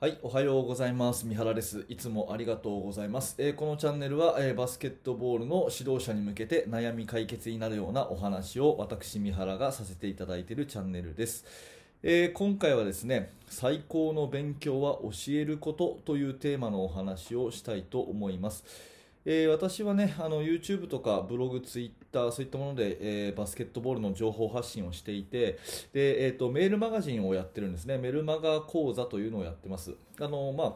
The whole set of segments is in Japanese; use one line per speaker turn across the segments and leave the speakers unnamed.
はい、おはようございます。三原です。いつもありがとうございます。えーこのチャンネルは、えーバスケットボールの指導者に向けて悩み解決になるようなお話を私三原がさせていただいているチャンネルです。えー今回はですね、最高の勉強は教えることというテーマのお話をしたいと思います。えー私はね、あの YouTube とかブログ、Twitter、そういったもので、えーバスケットボールの情報発信をしていて、でえー、とメールマガジンをやってるんですね、メルマガ講座というのをやってます。あのまあ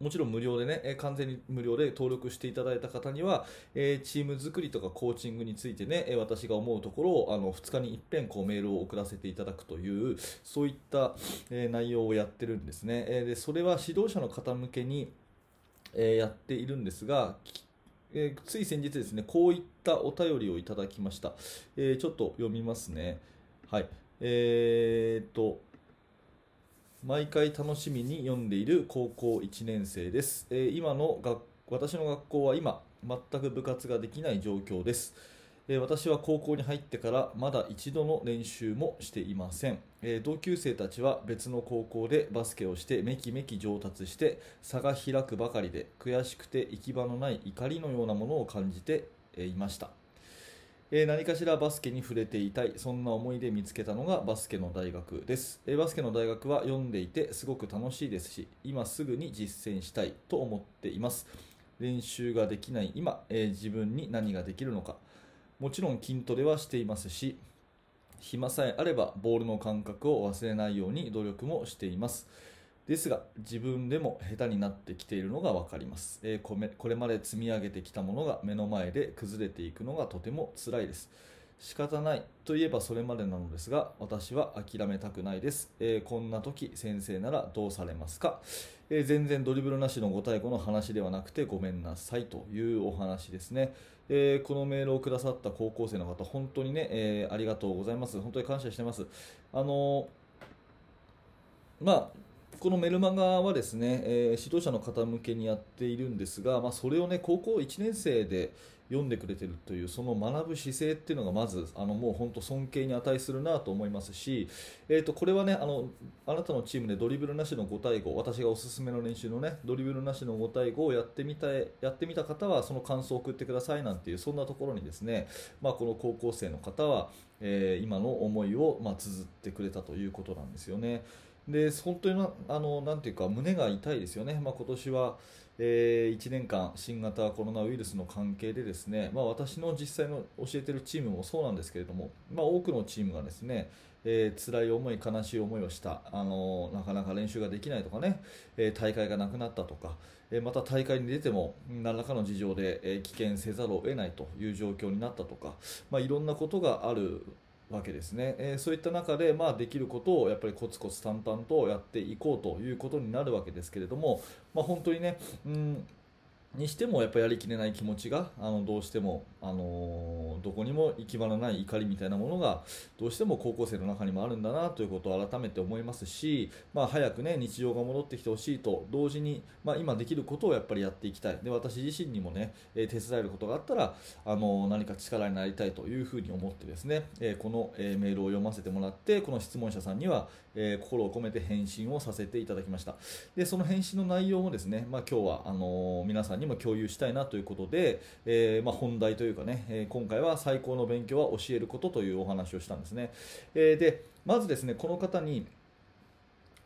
もちろん無料でね、完全に無料で登録していただいた方には、えチーム作りとかコーチングについてね、私が思うところをあの2日に一遍こうメールを送らせていただくという、そういった、え内容をやってるんですね。えでそれは指導者の方向けに、えやっているんですが、えーつい先日ですね、こういったお便りをいただきました。えーちょっと読みますね。はい。えーっと、毎回楽しみに読んでいる高校1年生です。え今の学私の学校は今、全く部活ができない状況です。私は高校に入ってからまだ一度の練習もしていません、同級生たちは別の高校でバスケをしてめきめき上達して差が開くばかりで悔しくて行き場のない怒りのようなものを感じていました。何かしらバスケに触れていたいそんな思いで見つけたのがバスケの大学です、バスケの大学は読んでいてすごく楽しいですし今すぐに実践したいと思っています。練習ができない今、自分に何ができるのか。もちろん筋トレはしていますし暇さえあればボールの感覚を忘れないように努力もしています。ですが自分でも下手になってきているのが分かります、えーこれまで積み上げてきたものが目の前で崩れていくのがとても辛いです。仕方ないといえばそれまでなのですが私は諦めたくないです、えーこんな時先生ならどうされますか、えー全然ドリブルなしの5対5の話ではなくてごめんなさいというお話ですね、えーこのメールをくださった高校生の方本当にね、えーありがとうございます。本当に感謝してます。あのーまあこのメルマガはですね、えー指導者の方向けにやっているんですが、まあ、それをね高校1年生で読んでくれてるというその学ぶ姿勢っていうのがまずあのもう本当尊敬に値するなと思いますし、えー、とこれはねあのあなたのチームでドリブルなしの5対5私がおすすめの練習のねドリブルなしの5対5をやってみたやってみた方はその感想を送ってくださいなんていうそんなところにですね、まあ、この高校生の方は、えー今の思いをまあ綴ってくれたということなんですよね。で本当にあのなんていうか胸が痛いですよね、まあ、今年は、え1年間新型コロナウイルスの関係でですね、まあ、私の実際の教えているチームもそうなんですけれども、まあ、多くのチームがですね、えー辛い思い、悲しい思いをしたあのなかなか練習ができないとかね、えー大会がなくなったとか、えーまた大会に出ても何らかの事情で、えー棄権せざるを得ないという状況になったとか、まあ、いろんなことがあるわけですね、えーそういった中で、まあ、できることをやっぱりコツコツ淡々とやっていこうということになるわけですけれども、まあ、本当にね、うん、にしてもやっぱりやりきれない気持ちがあのどうしても、あのーどこにも行き場のない怒りみたいなものがどうしても高校生の中にもあるんだなということを改めて思いますし、まあ、早くね日常が戻ってきてほしいと同時に、まあ、今できることをやっぱりやっていきたい。で私自身にもね、えー手伝えることがあったら、あのー何か力になりたいというふうに思ってですね、えこの、えメールを読ませてもらってこの質問者さんには、え心を込めて返信をさせていただきました。でその返信の内容もですね、まあ、今日はあの皆さんにも共有したいなということで、えーまあ、本題というかね、えー今回は最高の勉強は教えることというお話をしたんですね、えーでまずですねこの方に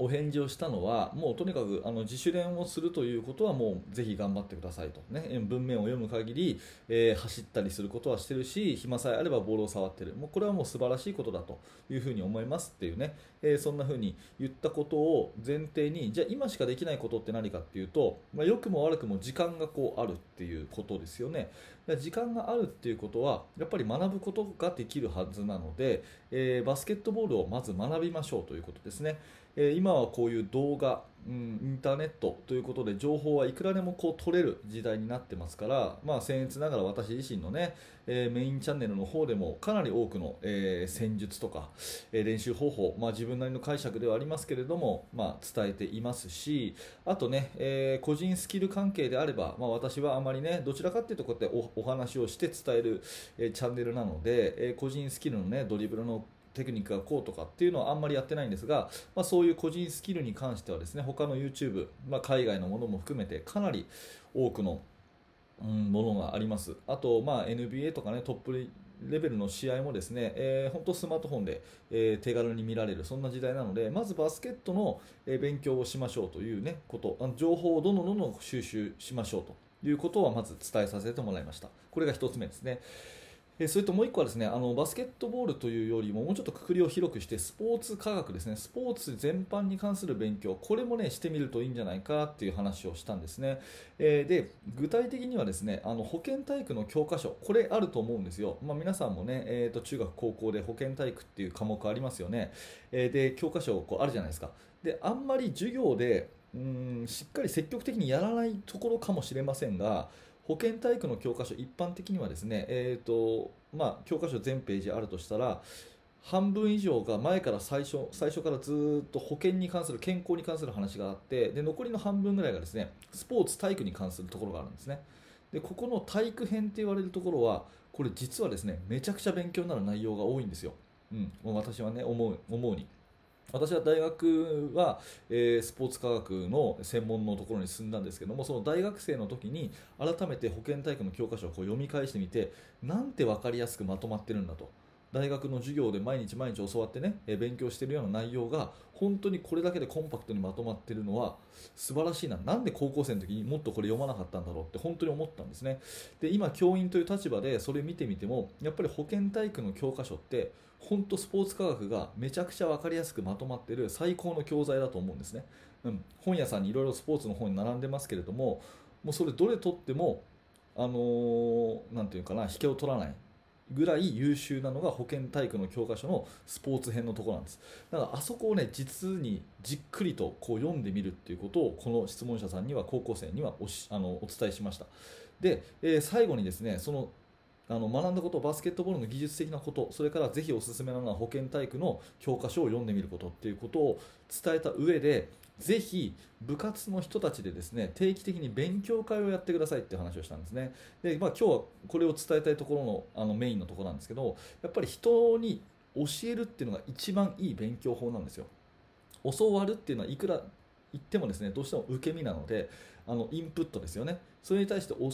お返事をしたのは、もうとにかくあの自主練をするということは、もうぜひ頑張ってくださいと、ね、文面を読む限り、えー走ったりすることはしてるし、暇さえあればボールを触ってる、もうこれはもう素晴らしいことだというふうに思いますっていうね、えーそんなふうに言ったことを前提に、じゃあ今しかできないことって何かっていうと、まあ、良くも悪くも時間がこうあるっていうことですよね。時間があるっていうことは、やっぱり学ぶことができるはずなので、えーバスケットボールをまず学びましょうということですね。え今はこういう動画、うん、インターネットということで情報はいくらでもこう取れる時代になってますから、まあ、僭越ながら私自身のね、えーメインチャンネルの方でもかなり多くの、えー戦術とか、えー練習方法、まあ、自分なりの解釈ではありますけれども、まあ、伝えていますしあとね、え個人スキル関係であれば、まあ、私はあまりねどちらかというとこうやってお話をして伝える、えチャンネルなので、え個人スキルのねドリブルのテクニックがこうとかっていうのはあんまりやってないんですが、まあ、そういう個人スキルに関してはですね他の YouTube、まあ、海外のものも含めてかなり多くの、うん、ものがあります。あと、まあ、NBA とかねトップレベルの試合もですね、えー、本当スマートフォンで、えー、手軽に見られるそんな時代なのでまずバスケットの、勉強をしましょうという、ね、こと情報をどんどんどんどん収集しましょうということはまず伝えさせてもらいました。これが1つ目ですね。えそれともう1個はですねあのバスケットボールというよりももうちょっとくくりを広くしてスポーツ科学ですね。スポーツ全般に関する勉強これもねしてみるといいんじゃないかっていう話をしたんですね、えー、で具体的にはですねあの保健体育の教科書これあると思うんですよ、まあ、皆さんもね、えー、と中学高校で保健体育っていう科目ありますよね、えー、で教科書こうあるじゃないですか。であんまり授業でうんしっかり積極的にやらないところかもしれませんが保健体育の教科書一般的にはですね、えーとまあ、教科書全ページあるとしたら半分以上が前から最初最初からずっと保健に関する健康に関する話があってで残りの半分ぐらいがですねスポーツ体育に関するところがあるんですね。でここの体育編って言われるところはこれ実はですねめちゃくちゃ勉強になる内容が多いんですよ、うん、私はね思う思うに。私は大学は、えー、スポーツ科学の専門のところに進んだんですけどもその大学生の時に改めて保健体育の教科書をこう読み返してみてなんて分かりやすくまとまってるんだと。大学の授業で毎日毎日教わってね、え勉強しているような内容が本当にこれだけでコンパクトにまとまってるのは素晴らしいな。なんで高校生の時にもっとこれ読まなかったんだろうって本当に思ったんですね。で今教員という立場でそれ見てみてもやっぱり保健体育の教科書って本当スポーツ科学がめちゃくちゃ分かりやすくまとまっている最高の教材だと思うんですね、うん、本屋さんにいろいろスポーツの本に並んでますけれどももうそれどれ取ってもあのー、ていうかな引けを取らないぐらい優秀なのが保健体育の教科書のスポーツ編のところなんです。だからあそこをね実にじっくりとこう読んでみるっていうことをこの質問者さんには高校生にはおしあのお伝えしました。で、えー、最後にですねそのあの学んだことバスケットボールの技術的なことそれからぜひおすすめなのは保健体育の教科書を読んでみることっていうことを伝えた上でぜひ部活の人たちでですね定期的に勉強会をやってくださいっていう話をしたんですね。で、まあ、今日はこれを伝えたいところのあのメインのところなんですけどやっぱり人に教えるっていうのが一番いい勉強法なんですよ。教わるっていうのはいくら言ってもですねどうしても受け身なのであのインプットですよねそれに対して教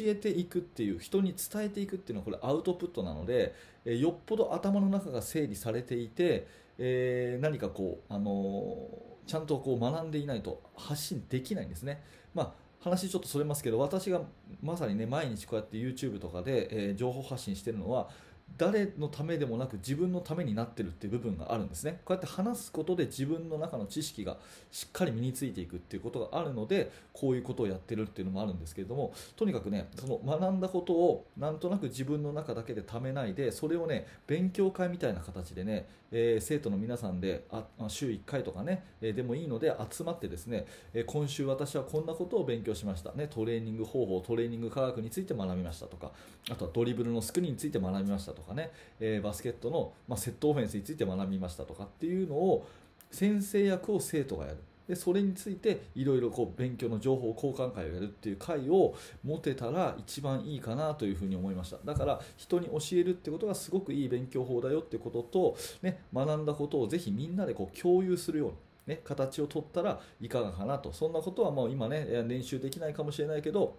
えていくっていう人に伝えていくっていうのはこれアウトプットなので、えよっぽど頭の中が整理されていて、えー、何かこう、あのー、ちゃんとこう学んでいないと発信できないんですね。まあ話ちょっとそれますけど私がまさにね毎日こうやって YouTube とかで、え、情報発信してるのは誰のためでもなく自分のためになってるっていう部分があるんですね。こうやって話すことで自分の中の知識がしっかり身についていくっていうことがあるのでこういうことをやってるっていうのもあるんですけれどもとにかくねその学んだことをなんとなく自分の中だけでためないでそれをね勉強会みたいな形でね、えー、生徒の皆さんであ週1回とかね、えー、でもいいので集まってですね、えー、今週私はこんなことを勉強しました、ね、トレーニング方法トレーニング科学について学びましたとかあとはドリブルのスクリーンについて学びましたとかね、えー、バスケットの、まあ、セットオフェンスについて学びましたとかっていうのを先生役を生徒がやる。でそれについていろいろ勉強の情報交換会をやるっていう会を持てたら一番いいかなというふうに思いました。だから人に教えるってことがすごくいい勉強法だよってことと、ね、学んだことをぜひみんなでこう共有するようにね、形を取ったらいかがかなと。そんなことはもう今ね練習できないかもしれないけど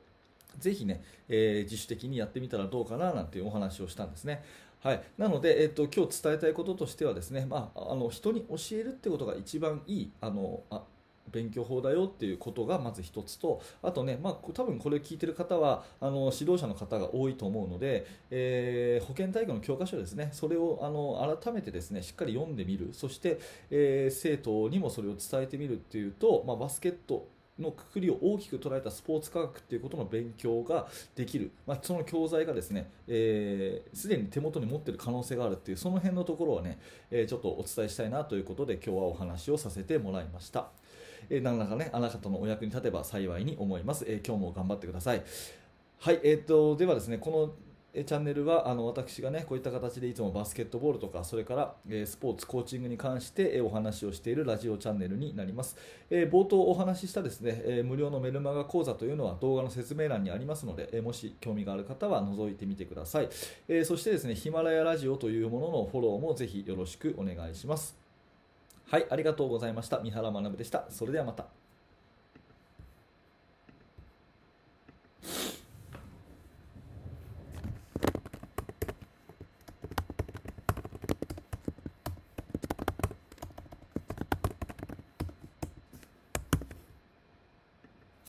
ぜひね、えー、自主的にやってみたらどうかななんていうお話をしたんですね。はい、なので、えーと、今日伝えたいこととしてはですね、まあ、あの人に教えるってことが一番いいあのあ勉強法だよっていうことがまず一つとあとね、まあ、多分これ聞いてる方はあの指導者の方が多いと思うので、えー、保健体育の教科書ですねそれをあの改めてですねしっかり読んでみるそして、えー、生徒にもそれを伝えてみるっていうと、まあ、バスケットのくくりを大きく捉えたスポーツ科学ということの勉強ができる、まあ、その教材がですねすで、ー、に手元に持っている可能性があるというその辺のところはね、えー、ちょっとお伝えしたいなということで今日はお話をさせてもらいました。えー、何らかねあなたのお役に立てば幸いに思います、えー、今日も頑張ってください。はい、えーと、ではですねこのえチャンネルはあの私がねこういった形でいつもバスケットボールとかそれから、えスポーツコーチングに関して、えお話をしているラジオチャンネルになります、え冒頭お話ししたですね、え無料のメルマガ講座というのは動画の説明欄にありますので、えもし興味がある方は覗いてみてください、えそしてですねヒマラヤラジオというもののフォローもぜひよろしくお願いします。はいありがとうございました。三原学でした。それではまた。